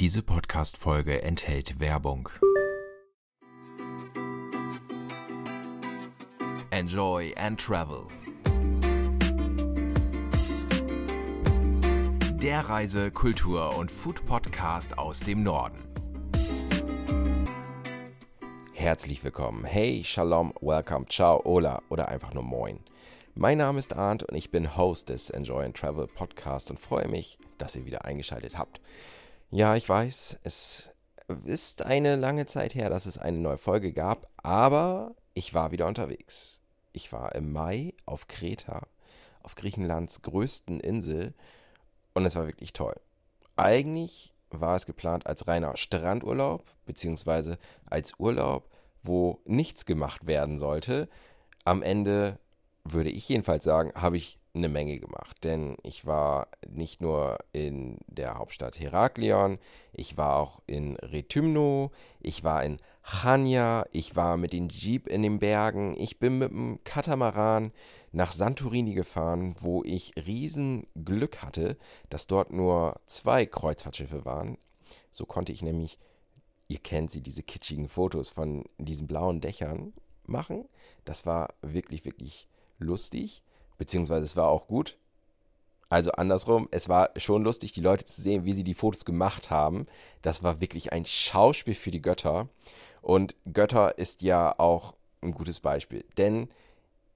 Diese Podcast-Folge enthält Werbung. Enjoy and Travel. Der Reise-, Kultur- und Food-Podcast aus dem Norden. Herzlich willkommen. Hey, Shalom, Welcome, Ciao, Hola oder einfach nur Moin. Mein Name ist Arndt und ich bin Host des Enjoy and Travel Podcast und freue mich, dass ihr wieder eingeschaltet habt. Ja, ich weiß, es ist eine lange Zeit her, dass es eine neue Folge gab, aber ich war wieder unterwegs. Ich war im Mai auf Kreta, auf Griechenlands größten Insel und es war wirklich toll. Eigentlich war es geplant als reiner Strandurlaub, beziehungsweise als Urlaub, wo nichts gemacht werden sollte. Am Ende würde ich jedenfalls sagen, habe ich eine Menge gemacht. Denn ich war nicht nur in der Hauptstadt Heraklion, ich war auch in Retymno, ich war in Chania, ich war mit dem Jeep in den Bergen, ich bin mit dem Katamaran nach Santorini gefahren, wo ich riesen Glück hatte, dass dort nur zwei Kreuzfahrtschiffe waren. So konnte ich nämlich, ihr kennt sie, diese kitschigen Fotos von diesen blauen Dächern machen. Das war wirklich, wirklich lustig, beziehungsweise es war auch gut. Also andersrum, es war schon lustig, die Leute zu sehen, wie sie die Fotos gemacht haben. Das war wirklich ein Schauspiel für die Götter. Und Götter ist ja auch ein gutes Beispiel. Denn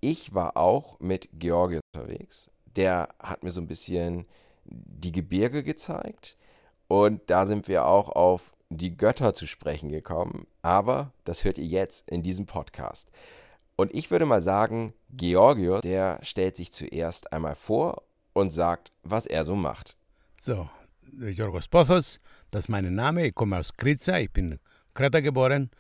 ich war auch mit Georgi unterwegs. Der hat mir so ein bisschen die Gebirge gezeigt. Und da sind wir auch auf die Götter zu sprechen gekommen. Aber das hört ihr jetzt in diesem Podcast. Und ich würde mal sagen, Georgios, der stellt sich zuerst einmal vor und sagt, was er so macht. So, Georgos Pothos, das ist mein Name. Ich komme aus Kriza, ich bin Kreta geboren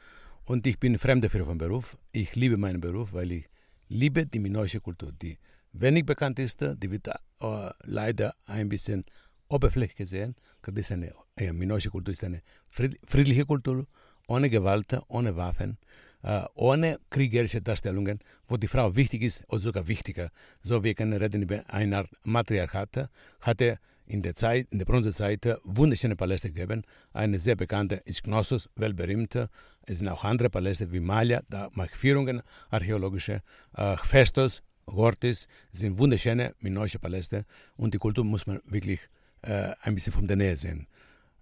und ich bin Fremdenführer vom Beruf. Ich liebe meinen Beruf, weil ich liebe die minoische Kultur, die wenig bekannt ist, die wird uh, leider ein bisschen oberflächlich gesehen. Das ist eine, äh, minoische Kultur ist eine friedliche Kultur, ohne Gewalt, ohne Waffen äh, ohne kriegerische Darstellungen, wo die Frau wichtig ist oder sogar wichtiger. So wir können reden über eine Art Matriarchat, hatte in der Zeit, in der Bronzezeit wunderschöne Paläste gegeben. Eine sehr bekannte ist Knossos, weltberühmt. Es sind auch andere Paläste wie Malia, da mache ich Führungen, archäologische. Äh, Festos, Gortis, sind wunderschöne minoische Paläste und die Kultur muss man wirklich äh, ein bisschen von der Nähe sehen.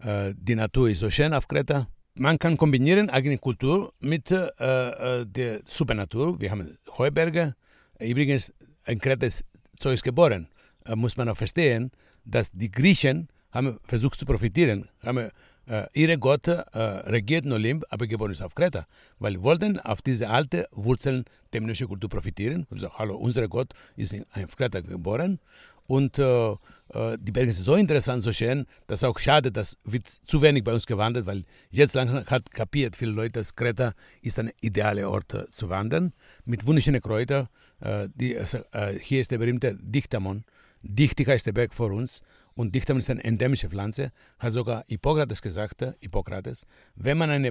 Äh, die Natur ist so schön auf Kreta, man kann kombinieren eigene Kultur mit äh, äh, der Supernatur. Wir haben Heuberge. Übrigens, ein Kreta ist Zeus geboren. Äh, muss man auch verstehen, dass die Griechen haben versucht zu profitieren, haben äh, ihre Gott äh, regiert in Olymp, aber geboren ist auf Kreta, weil wollten auf diese alte Wurzeln der Kultur profitieren. Und sagen, hallo, unser Gott ist auf Kreta geboren und äh, äh, die Berge sind so interessant, so schön, dass auch schade, dass wird zu wenig bei uns gewandert, weil jetzt langsam hat kapiert viele Leute, dass Kreta ist ein idealer Ort äh, zu wandern mit wunderschönen Kräutern. Äh, die, äh, hier ist der berühmte Dichtamon. Dichtig heißt der Berg vor uns und Dichtamon ist eine endemische Pflanze. Hat sogar Hippokrates gesagt, äh, Hippokrates, wenn man eine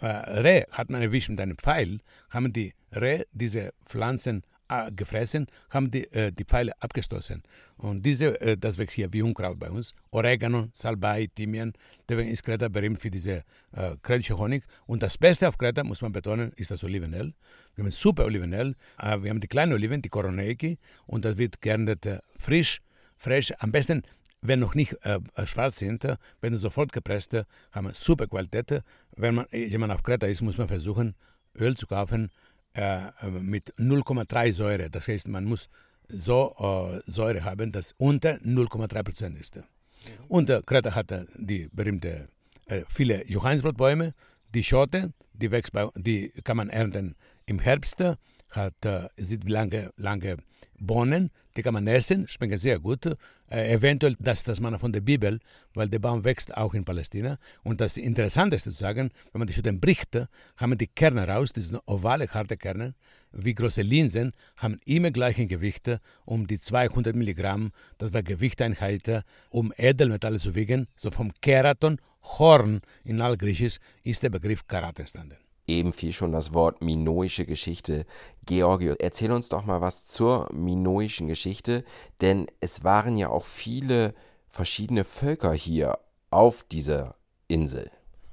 äh, Reh hat man erwischt mit einem Pfeil, haben die Reh diese Pflanzen äh, gefressen, haben die, äh, die Pfeile abgestoßen. Und diese, äh, das wächst hier wie Unkraut bei uns. Oregano, Salbei, Thymian. Deswegen ist Kreta berühmt für diese äh, kretische Honig. Und das Beste auf Kreta, muss man betonen, ist das Olivenöl. Wir haben super Olivenöl. Äh, wir haben die kleinen Oliven, die Koroneiki. Und das wird geerntet äh, frisch, frisch. Am besten wenn noch nicht äh, schwarz sind, werden sofort gepresst, haben super Qualität. Wenn man jemand auf Kreta ist, muss man versuchen, Öl zu kaufen, äh, mit 0,3 Säure. Das heißt, man muss so äh, Säure haben, dass unter 0,3 Prozent ist. Und äh, Kreta hat die berühmte äh, viele Johannisbrotbäume, die Schote, die, wächst bei, die kann man ernten im Herbst, hat äh, lange, lange Bohnen, die kann man essen, schmecken sehr gut. Äh, eventuell das das man von der Bibel, weil der Baum wächst auch in Palästina. Und das Interessanteste zu sagen, wenn man die Schoten bricht, haben die Kerne raus, sind ovale, harte Kerne, wie große Linsen, haben immer gleichen Gewicht, um die 200 Milligramm, das war Gewichteinheit, um Edelmetalle zu wiegen, so vom Keraton, Horn in Altgriechisch, ist der Begriff Karat entstanden. Eben fiel schon das Wort minoische Geschichte. Georgios, erzähl uns doch mal was zur minoischen Geschichte, denn es waren ja auch viele verschiedene Völker hier auf dieser Insel?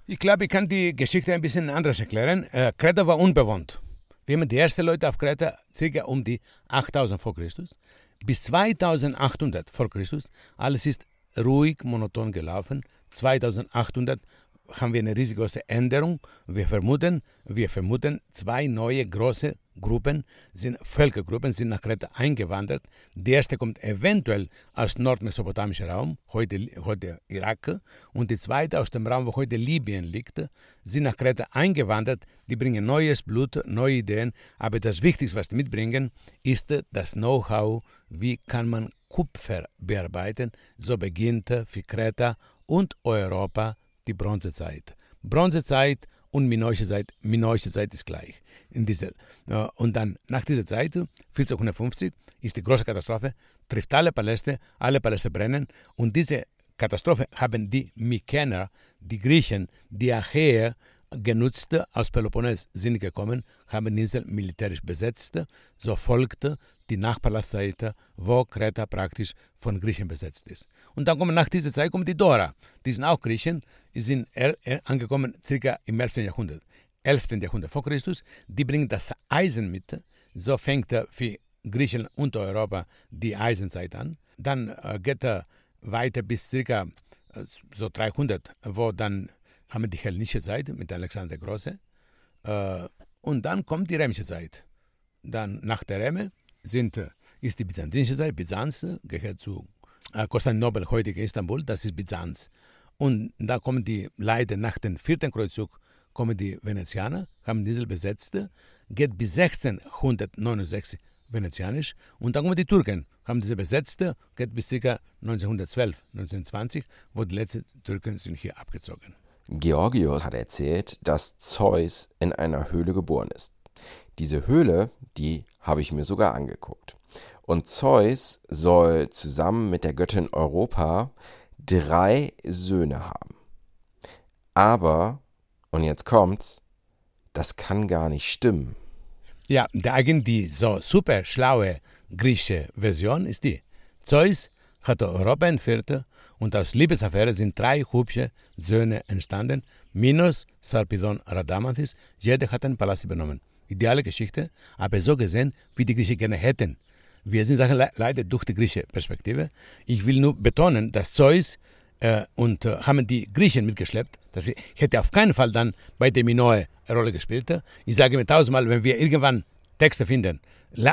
Ich glaube, ich kann die Geschichte ein bisschen anders erklären. Äh, Kreta war unbewohnt. Wir haben die ersten Leute auf Kreta circa um die 8000 vor Christus. Bis 2800 vor Christus, alles ist ruhig, monoton gelaufen. 2800 haben wir eine riesengroße Änderung. Wir vermuten, wir vermuten, zwei neue große Gruppen, sind Völkergruppen, sind nach Kreta eingewandert. Die erste kommt eventuell aus nordmesopotamischem Raum, heute, heute Irak, und die zweite aus dem Raum, wo heute Libyen liegt, sind nach Kreta eingewandert. Die bringen neues Blut, neue Ideen, aber das Wichtigste, was sie mitbringen, ist das Know-how, wie kann man Kupfer bearbeiten. So beginnt für Kreta und Europa die Bronzezeit. Bronzezeit und minoische Zeit, minoische Zeit ist gleich. In diese, äh, und dann nach dieser Zeit, 1450, ist die große Katastrophe, trifft alle Paläste, alle Paläste brennen und diese Katastrophe haben die Mykener, die Griechen, die Achäer genutzt, aus Peloponnes sind gekommen, haben die Insel militärisch besetzt, so folgte die Nachpalastzeit, wo Kreta praktisch von Griechen besetzt ist. Und dann kommen nach dieser Zeit kommen die Dora, die sind auch Griechen, die sind angekommen circa im 11. Jahrhundert. 11. Jahrhundert vor Christus, die bringen das Eisen mit, so fängt für Griechenland und Europa die Eisenzeit an. Dann äh, geht er weiter bis circa äh, so 300, wo dann haben die hellenische Zeit mit Alexander der Große. Äh, und dann kommt die römische Zeit. Dann nach der Röme sind, äh, ist die byzantinische Zeit. Byzanz gehört zu äh, Konstantinopel, heutige Istanbul, das ist Byzanz. Und da kommen die Leute nach dem vierten Kreuzzug, kommen die Venezianer, haben die Insel besetzt, geht bis 1669 venezianisch und dann kommen die Türken, haben diese besetzt, geht bis ca. 1912, 1920, wo die letzten Türken sind hier abgezogen. Georgios hat erzählt, dass Zeus in einer Höhle geboren ist. Diese Höhle, die habe ich mir sogar angeguckt. Und Zeus soll zusammen mit der Göttin Europa drei Söhne haben. Aber, und jetzt kommt's, das kann gar nicht stimmen. Ja, eigentlich die so super schlaue griechische Version ist die. Zeus hatte Europa entführt und aus Liebesaffäre sind drei hübsche Söhne entstanden, minus Sarpedon Radamanthys. Jeder hat einen Palast übernommen. Ideale Geschichte, aber so gesehen, wie die Griechen gerne hätten. Wir sind Sachen le leider durch die griechische Perspektive. Ich will nur betonen, dass Zeus äh, und äh, haben die Griechen mitgeschleppt. Das hätte auf keinen Fall dann bei der Minoe eine Rolle gespielt. Ich sage mir tausendmal, wenn wir irgendwann Texte finden,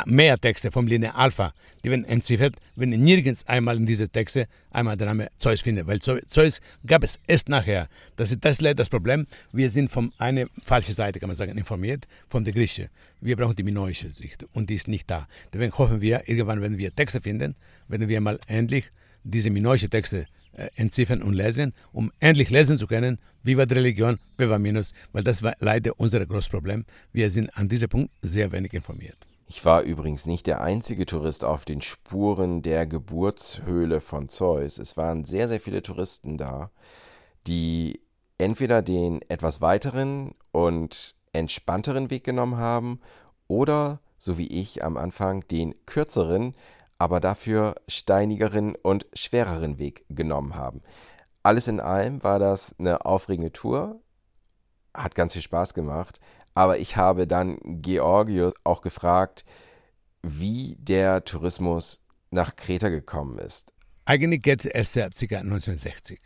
mehr Texte vom Linie Alpha, die werden entziffert, wenn nirgends einmal in diese Texte einmal der Name Zeus findet, weil Zeus gab es erst nachher. Das ist das leider das Problem. Wir sind von einer falschen Seite, kann man sagen, informiert, von der Grieche. Wir brauchen die minoische Sicht und die ist nicht da. Deswegen hoffen wir, irgendwann, wenn wir Texte finden, werden wir mal endlich diese minoische Texte äh, entziffern und lesen, um endlich lesen zu können, wie war die Religion, wer war Minus, weil das war leider unser großes Problem. Wir sind an diesem Punkt sehr wenig informiert. Ich war übrigens nicht der einzige Tourist auf den Spuren der Geburtshöhle von Zeus. Es waren sehr, sehr viele Touristen da, die entweder den etwas weiteren und entspannteren Weg genommen haben oder, so wie ich am Anfang, den kürzeren, aber dafür steinigeren und schwereren Weg genommen haben. Alles in allem war das eine aufregende Tour, hat ganz viel Spaß gemacht. Aber ich habe dann Georgios auch gefragt, wie der Tourismus nach Kreta gekommen ist. Eigentlich geht es erst ab ca. 1960.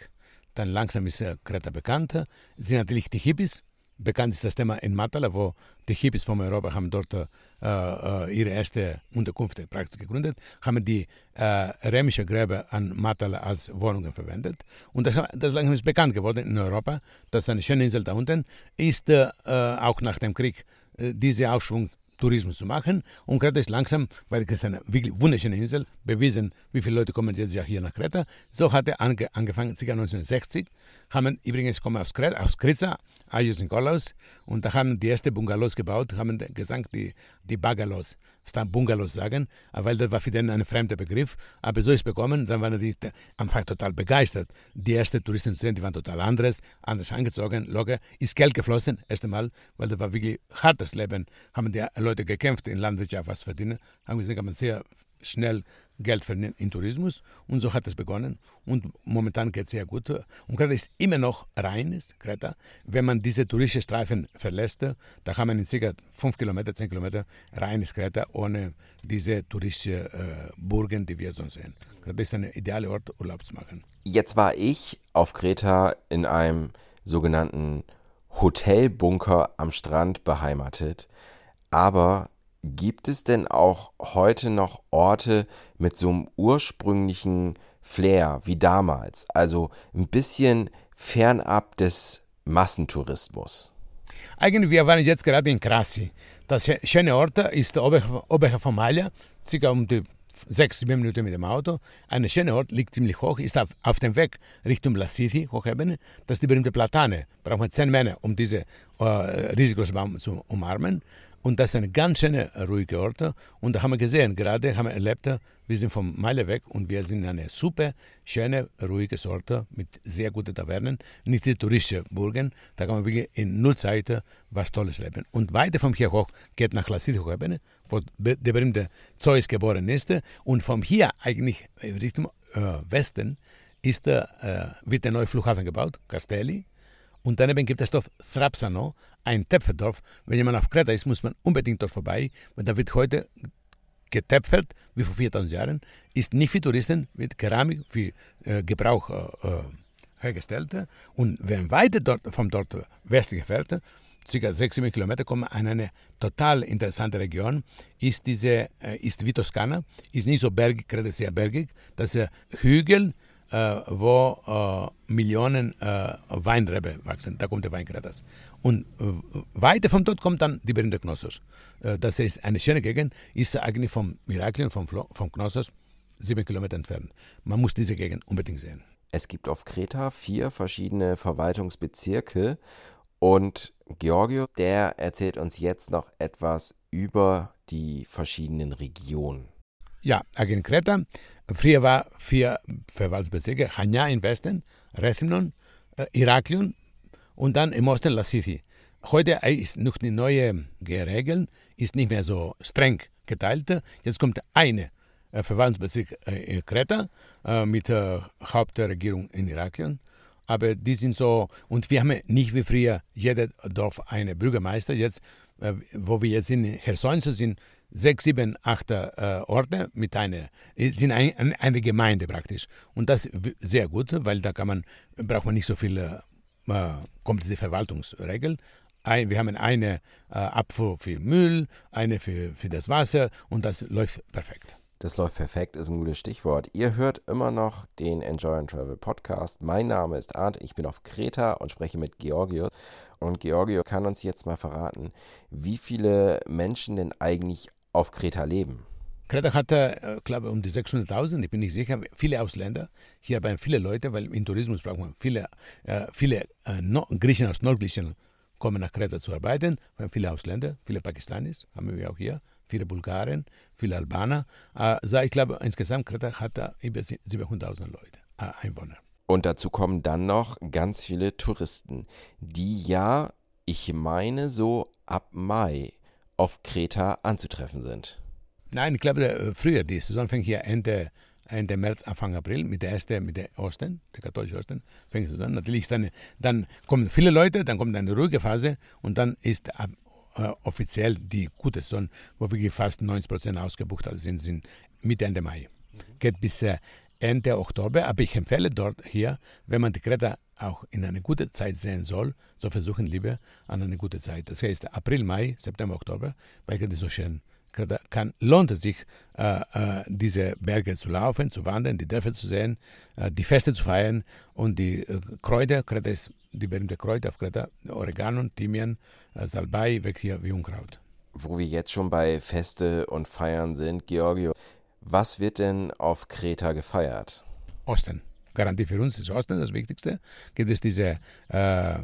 Dann langsam ist Kreta bekannt. Es sind natürlich die Hippies, bekannt ist das Thema in Matala, wo die Hippies von Europa haben dort äh, ihre erste Unterkunft praktisch gegründet, haben die äh, römische Gräber an Matala als Wohnungen verwendet. Und das, das langsam ist bekannt geworden in Europa, dass eine schöne Insel da unten ist, äh, auch nach dem Krieg, äh, diese Aufschwung Tourismus zu machen. Und Kreta ist langsam, weil es eine wirklich wunderschöne Insel, bewiesen, wie viele Leute kommen jetzt ja hier nach Kreta. So hat er ange, angefangen, ca. 1960. Haben übrigens kommen aus Kreta, aus Kritza, Ayus Nikolaus, und da haben die ersten Bungalows gebaut, haben gesagt, die, die Bagalos, statt Bungalows sagen, weil das war für den ein fremder Begriff. Aber so ist bekommen, dann waren die einfach total begeistert. Die ersten Touristen zu sehen, die waren total anderes, anders angezogen, locker. Ist Geld geflossen, erst einmal, weil das war wirklich hartes Leben. Haben die Leute gekämpft, in Landwirtschaft was verdienen. Haben gesehen, kann man sehr schnell Geld verdienen in Tourismus und so hat es begonnen und momentan geht es sehr gut. Und Kreta ist immer noch reines Kreta. Wenn man diese touristischen Streifen verlässt, da kann man in circa 5 Kilometer, 10 Kilometer reines Kreta ohne diese touristischen äh, Burgen, die wir sonst sehen. Kreta ist ein idealer Ort, Urlaub zu machen. Jetzt war ich auf Kreta in einem sogenannten Hotelbunker am Strand beheimatet, aber Gibt es denn auch heute noch Orte mit so einem ursprünglichen Flair wie damals? Also ein bisschen fernab des Massentourismus? Eigentlich, wir waren jetzt gerade in Krasi. Das schöne Ort ist oberhalb von Malia, circa um die sechs, sieben Minuten mit dem Auto. Ein schöner Ort, liegt ziemlich hoch, ist auf, auf dem Weg Richtung La City, Hochebene. Das ist die berühmte Platane. Braucht man zehn Männer, um diese äh, Risikobaum zu umarmen. Und das ist eine ganz schöne, ruhige Ort. Und da haben wir gesehen, gerade haben wir erlebt, wir sind vom Meile weg und wir sind in einer super, schöne, ruhige Ort mit sehr guten Tavernen, nicht die touristische Burgen. Da kann man wirklich in null Zeit was Tolles leben. Und weiter von hier hoch geht nach Lassiti-Hochebene, wo der berühmte Zeus geboren ist. Und von hier eigentlich Richtung äh, Westen ist, äh, wird der neue Flughafen gebaut, Castelli. Und daneben gibt es Dorf Thrapsano, ein Töpferdorf. Wenn jemand auf Kreta ist, muss man unbedingt dort vorbei, weil da wird heute getöpfert, wie vor 4000 Jahren, ist nicht für Touristen, wird Keramik für äh, Gebrauch äh, äh hergestellt. Und wenn weiter dort, vom dort westlich fährt, ca. 6 Kilometer, kommt man an eine total interessante Region, ist diese, äh, ist wie Toskana, ist nicht so bergig, Kreta ist sehr bergig, das ist Hügel, wo äh, Millionen äh, Weinrebe wachsen. Da kommt der Weinkretas. Und weiter von dort kommt dann die berühmte Knossos. das ist eine schöne Gegend, ist eigentlich vom Miraklien, vom, vom Knossos, sieben Kilometer entfernt. Man muss diese Gegend unbedingt sehen. Es gibt auf Kreta vier verschiedene Verwaltungsbezirke und Georgio, der erzählt uns jetzt noch etwas über die verschiedenen Regionen. Ja, in Kreta Früher war vier Verwaltungsbezirke, Chania im Westen, Rethymnon, äh, Iraklion und dann im Osten Lassithi. Heute ist noch die neue Regeln, ist nicht mehr so streng geteilt. Jetzt kommt eine äh, Verwaltungsbezirk äh, in Kreta äh, mit der Hauptregierung in Iraklion. Aber die sind so, und wir haben nicht wie früher jeder Dorf einen Bürgermeister. Jetzt, äh, wo wir jetzt in Cherson sind, sechs, sieben, acht äh, Orte mit einer, sind ein, eine Gemeinde praktisch. Und das ist sehr gut, weil da kann man, braucht man nicht so viele äh, komplizierte Verwaltungsregeln. Ein, wir haben eine äh, Abfuhr für Müll, eine für, für das Wasser und das läuft perfekt. Das läuft perfekt, ist ein gutes Stichwort. Ihr hört immer noch den Enjoy and Travel Podcast. Mein Name ist Arndt, ich bin auf Kreta und spreche mit Georgios. Und Georgios kann uns jetzt mal verraten, wie viele Menschen denn eigentlich auf Kreta leben? Kreta hat, äh, glaube ich, um die 600.000, ich bin nicht sicher, viele Ausländer. Hier haben viele Leute, weil im Tourismus braucht man viele, äh, viele äh, no Griechen aus Nordgriechenland kommen nach Kreta zu arbeiten. Wir haben viele Ausländer, viele Pakistanis haben wir auch hier, viele Bulgaren, viele Albaner. Also ich glaube, insgesamt Kreta hat über 700.000 Leute, Einwohner. Und dazu kommen dann noch ganz viele Touristen, die ja, ich meine, so ab Mai auf Kreta anzutreffen sind. Nein, ich glaube, äh, früher, die Saison fängt hier Ende, Ende März, Anfang April mit der ersten, mit der Osten, der katholischen Osten, fängt es an. Natürlich dann, dann kommen viele Leute, dann kommt eine ruhige Phase und dann ist äh, offiziell die gute Saison, wo wir fast 90 Prozent ausgebucht sind, sind Mitte, Ende Mai. Mhm. Geht bis äh, Ende Oktober, aber ich empfehle dort hier, wenn man die Kreta auch in eine gute Zeit sehen soll, so versuchen lieber an eine gute Zeit. Das heißt April, Mai, September, Oktober, weil es so schön kann, lohnt es sich, äh, äh, diese Berge zu laufen, zu wandern, die Dörfer zu sehen, äh, die Feste zu feiern und die äh, Kräuter, Kreta ist die berühmte Kräuter auf Kreta, Oregano, Thymian, äh, Salbei, wächst hier wie Unkraut. Wo wir jetzt schon bei Feste und Feiern sind, Georgio, was wird denn auf Kreta gefeiert? Osten. Garantie für uns ist Osten das Wichtigste. Gibt es diese äh,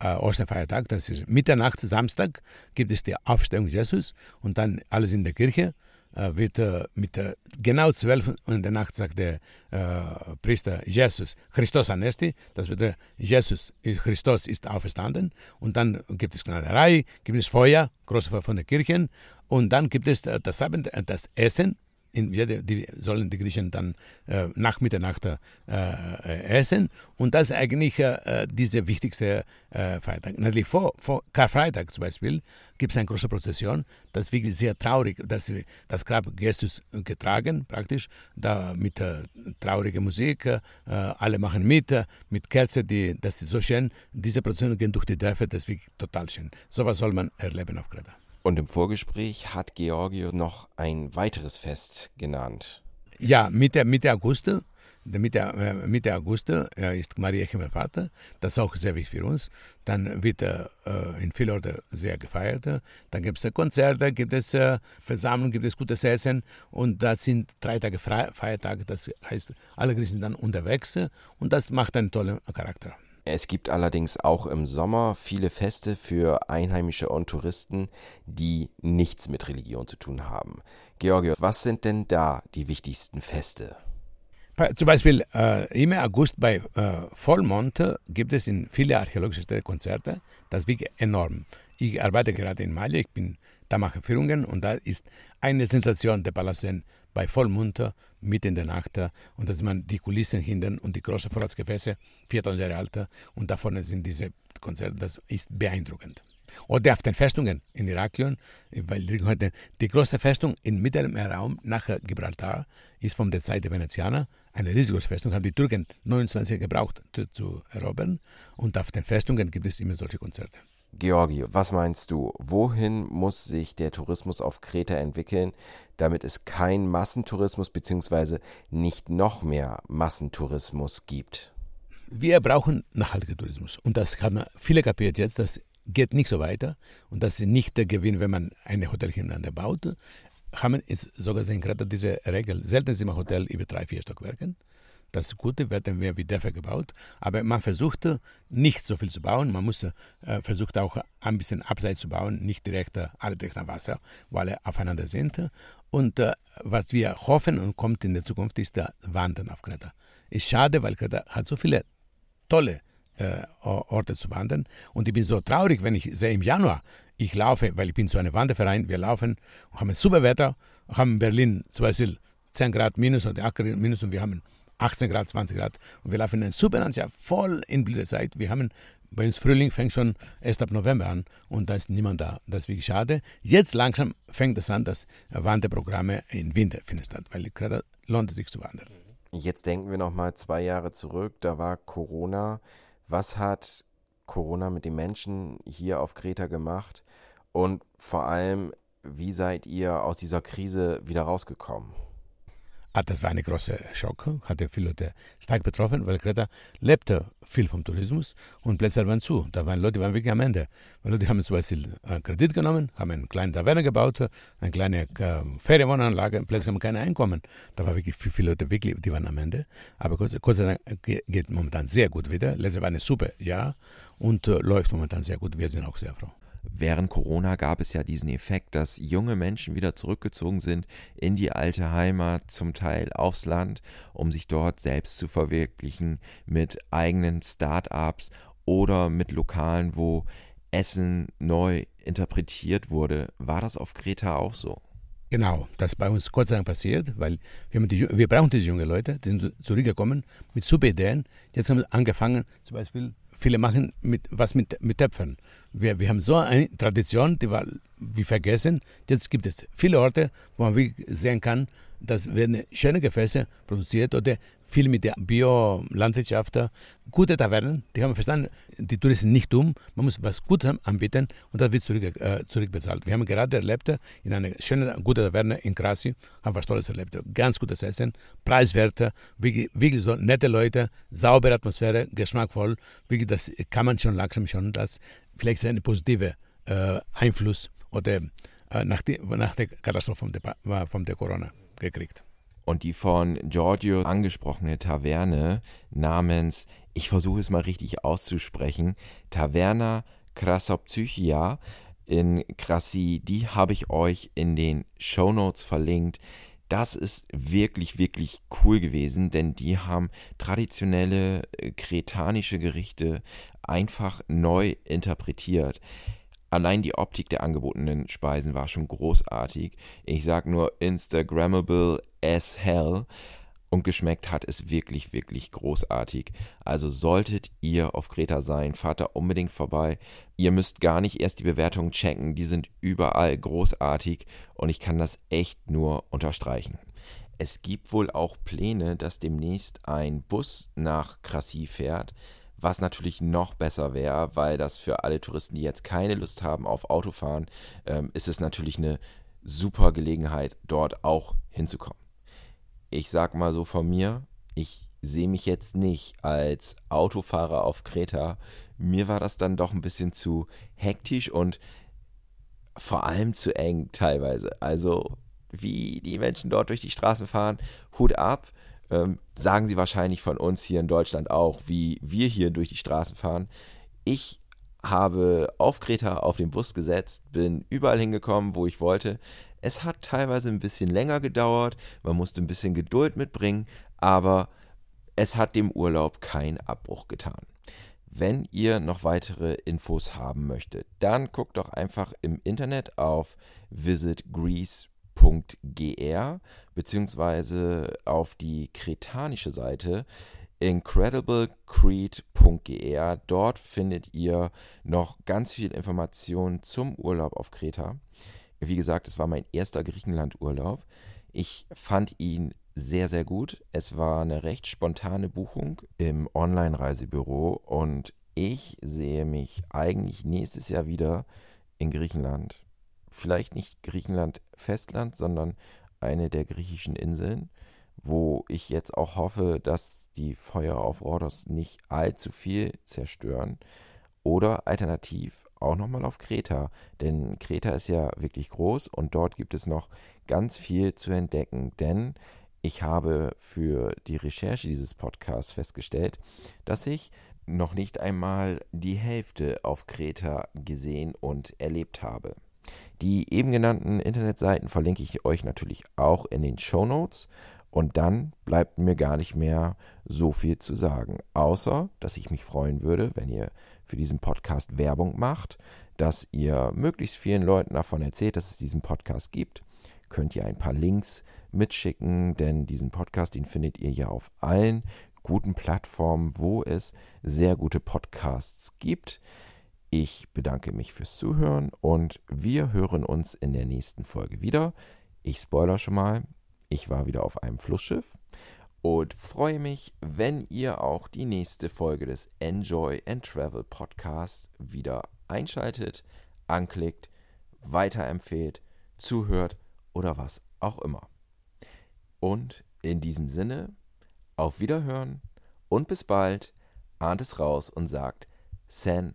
äh, Osterfeiertag, das ist Mitternacht, Samstag, gibt es die Aufstellung Jesus und dann alles in der Kirche äh, wird äh, mit äh, genau zwölf in der Nacht sagt der äh, Priester Jesus Christos Anesti, das bedeutet Jesus Christus ist auferstanden und dann gibt es Knallerei, gibt es Feuer, große Feuer von der Kirche und dann gibt es das, Abend, das Essen in, die sollen die Griechen dann äh, nach Mitternacht äh, äh, essen. Und das ist eigentlich äh, diese wichtigste äh, Feiertag. Natürlich vor, vor Karfreitag zum Beispiel gibt es eine große Prozession. Das ist wirklich sehr traurig. Das, das Grab Gestus getragen, praktisch, da mit äh, trauriger Musik. Alle machen mit, mit Kerzen. Die, das ist so schön. Diese Prozessionen gehen durch die Dörfer, das ist wirklich total schön. Sowas soll man erleben auf Kreta. Und im Vorgespräch hat Georgio noch ein weiteres Fest genannt. Ja, Mitte, Mitte August Mitte, äh, Mitte August äh, ist Maria Himmelfahrt. Das ist auch sehr wichtig für uns. Dann wird äh, in vielen Orten sehr gefeiert. Dann gibt es Konzerte, gibt es äh, Versammlungen, gibt es gutes Essen. Und das sind drei Tage Feiertage. Das heißt, alle Christen sind dann unterwegs. Und das macht einen tollen Charakter. Es gibt allerdings auch im Sommer viele Feste für Einheimische und Touristen, die nichts mit Religion zu tun haben. Georgio, was sind denn da die wichtigsten Feste? Zum Beispiel äh, im August bei äh, Vollmond gibt es in viele archäologische Städte Konzerte. Das wirklich enorm. Ich arbeite gerade in Mali, ich bin da mache Führungen und da ist eine Sensation der Palasien bei Vollmond mitten in der Nacht und da sieht man die Kulissen hinten und die großen Vorratsgefäße, 4000 Jahre alt und da vorne sind diese Konzerte, das ist beeindruckend. Oder auf den Festungen in Iraklion, weil die, die große Festung im Mittelmeerraum nach Gibraltar ist von der Zeit der Venezianer eine riesige Festung, haben die Türken 29 gebraucht zu, zu erobern und auf den Festungen gibt es immer solche Konzerte. Georgi, was meinst du? Wohin muss sich der Tourismus auf Kreta entwickeln, damit es kein Massentourismus bzw. nicht noch mehr Massentourismus gibt? Wir brauchen nachhaltigen Tourismus. Und das haben viele kapiert jetzt, dass geht nicht so weiter und das ist nicht der Gewinn, wenn man ein Hotel hintereinander baut. Haben es sogar in gerade diese Regel. Selten ist im Hotel über drei, vier Stockwerken. Das Gute werden wir wie Dörfer gebaut, aber man versucht nicht so viel zu bauen. Man muss äh, versucht auch ein bisschen abseits zu bauen, nicht direkt äh, alle direkt am Wasser, weil alle aufeinander sind. Und äh, was wir hoffen und kommt in der Zukunft ist der Wandern auf Kreta. Ist schade, weil Kreta hat so viele tolle äh, Orte zu wandern. Und ich bin so traurig, wenn ich sehe im Januar, ich laufe, weil ich bin so ein Wanderverein, wir laufen und haben super Wetter, haben in Berlin zum Beispiel 10 Grad minus oder 8 Grad minus und wir haben 18 Grad, 20 Grad und wir laufen in super Landschaft, voll in Blütezeit. Wir haben bei uns Frühling fängt schon erst ab November an und da ist niemand da. Das ist wirklich schade. Jetzt langsam fängt es an, dass Wanderprogramme im Winter finden statt, weil gerade lohnt es sich zu wandern. Jetzt denken wir nochmal zwei Jahre zurück, da war Corona. Was hat Corona mit den Menschen hier auf Kreta gemacht? Und vor allem, wie seid ihr aus dieser Krise wieder rausgekommen? Ah, das war eine große Schock, hatte viele Leute stark betroffen, weil Kreta lebte viel vom Tourismus und Plätze waren zu. Da waren Leute, die waren wirklich am Ende. Weil Leute haben zum Beispiel einen Kredit genommen, haben eine kleine Taverne gebaut, eine kleine äh, Ferienwohnanlage, plötzlich haben keine Einkommen. Da waren wirklich viele Leute, wirklich, die waren am Ende. Aber Gott sei Dank geht momentan sehr gut wieder. Letztes war eine super Jahr und äh, läuft momentan sehr gut. Wir sind auch sehr froh während Corona gab es ja diesen Effekt, dass junge Menschen wieder zurückgezogen sind in die alte Heimat, zum Teil aufs Land, um sich dort selbst zu verwirklichen mit eigenen Start-ups oder mit Lokalen, wo Essen neu interpretiert wurde. War das auf Kreta auch so? Genau, das ist bei uns Gott sei Dank passiert, weil wir, die, wir brauchen diese jungen Leute, die sind zurückgekommen mit super Ideen. Jetzt haben wir angefangen, zum Beispiel viele machen mit, was mit, mit Töpfern. Wir, wir haben so eine Tradition, die war wie vergessen. Jetzt gibt es viele Orte, wo man sehen kann, dass werden schöne Gefäße produziert oder viel mit der Bio-Landwirtschaft. Gute Tavernen, die haben verstanden, die Touristen sind nicht dumm, man muss was Gutes anbieten und das wird zurück, äh, zurückbezahlt. Wir haben gerade erlebt, in einer schönen, guten Taverne in Krasi, haben was Tolles erlebt. Ganz gutes Essen, preiswert, wirklich, wirklich so nette Leute, saubere Atmosphäre, geschmackvoll. Wirklich, das kann man schon langsam schon, das vielleicht ist ein positiver äh, Einfluss oder äh, nach, die, nach der Katastrophe von der, von der Corona gekriegt. Und die von Giorgio angesprochene Taverne namens, ich versuche es mal richtig auszusprechen, Taverna Krasopsychia in Krassi, die habe ich euch in den Show Notes verlinkt. Das ist wirklich, wirklich cool gewesen, denn die haben traditionelle äh, kretanische Gerichte einfach neu interpretiert. Allein die Optik der angebotenen Speisen war schon großartig. Ich sag nur Instagrammable as hell. Und geschmeckt hat es wirklich, wirklich großartig. Also solltet ihr auf Kreta sein, fahrt da unbedingt vorbei. Ihr müsst gar nicht erst die Bewertungen checken, die sind überall großartig und ich kann das echt nur unterstreichen. Es gibt wohl auch Pläne, dass demnächst ein Bus nach Krassi fährt was natürlich noch besser wäre, weil das für alle Touristen, die jetzt keine Lust haben auf Autofahren, ähm, ist es natürlich eine super Gelegenheit, dort auch hinzukommen. Ich sag mal so von mir, ich sehe mich jetzt nicht als Autofahrer auf Kreta. Mir war das dann doch ein bisschen zu hektisch und vor allem zu eng teilweise. Also wie die Menschen dort durch die Straßen fahren, Hut ab ähm, sagen sie wahrscheinlich von uns hier in Deutschland auch, wie wir hier durch die Straßen fahren. Ich habe auf Kreta auf den Bus gesetzt, bin überall hingekommen, wo ich wollte. Es hat teilweise ein bisschen länger gedauert, man musste ein bisschen Geduld mitbringen, aber es hat dem Urlaub keinen Abbruch getan. Wenn ihr noch weitere Infos haben möchtet, dann guckt doch einfach im Internet auf visitgreece.com incredible.gr beziehungsweise auf die kretanische Seite incrediblecrete.gr. Dort findet ihr noch ganz viel Informationen zum Urlaub auf Kreta. Wie gesagt, es war mein erster Griechenland-Urlaub. Ich fand ihn sehr, sehr gut. Es war eine recht spontane Buchung im Online-Reisebüro und ich sehe mich eigentlich nächstes Jahr wieder in Griechenland vielleicht nicht Griechenland Festland, sondern eine der griechischen Inseln, wo ich jetzt auch hoffe, dass die Feuer auf Rhodos nicht allzu viel zerstören. Oder alternativ auch nochmal auf Kreta, denn Kreta ist ja wirklich groß und dort gibt es noch ganz viel zu entdecken, denn ich habe für die Recherche dieses Podcasts festgestellt, dass ich noch nicht einmal die Hälfte auf Kreta gesehen und erlebt habe. Die eben genannten Internetseiten verlinke ich euch natürlich auch in den Show Notes. Und dann bleibt mir gar nicht mehr so viel zu sagen, außer dass ich mich freuen würde, wenn ihr für diesen Podcast Werbung macht, dass ihr möglichst vielen Leuten davon erzählt, dass es diesen Podcast gibt. Könnt ihr ein paar Links mitschicken, denn diesen Podcast, den findet ihr ja auf allen guten Plattformen, wo es sehr gute Podcasts gibt. Ich bedanke mich fürs Zuhören und wir hören uns in der nächsten Folge wieder. Ich spoiler schon mal, ich war wieder auf einem Flussschiff und freue mich, wenn ihr auch die nächste Folge des Enjoy and Travel Podcasts wieder einschaltet, anklickt, weiterempfehlt, zuhört oder was auch immer. Und in diesem Sinne, auf Wiederhören und bis bald, ahnt es raus und sagt San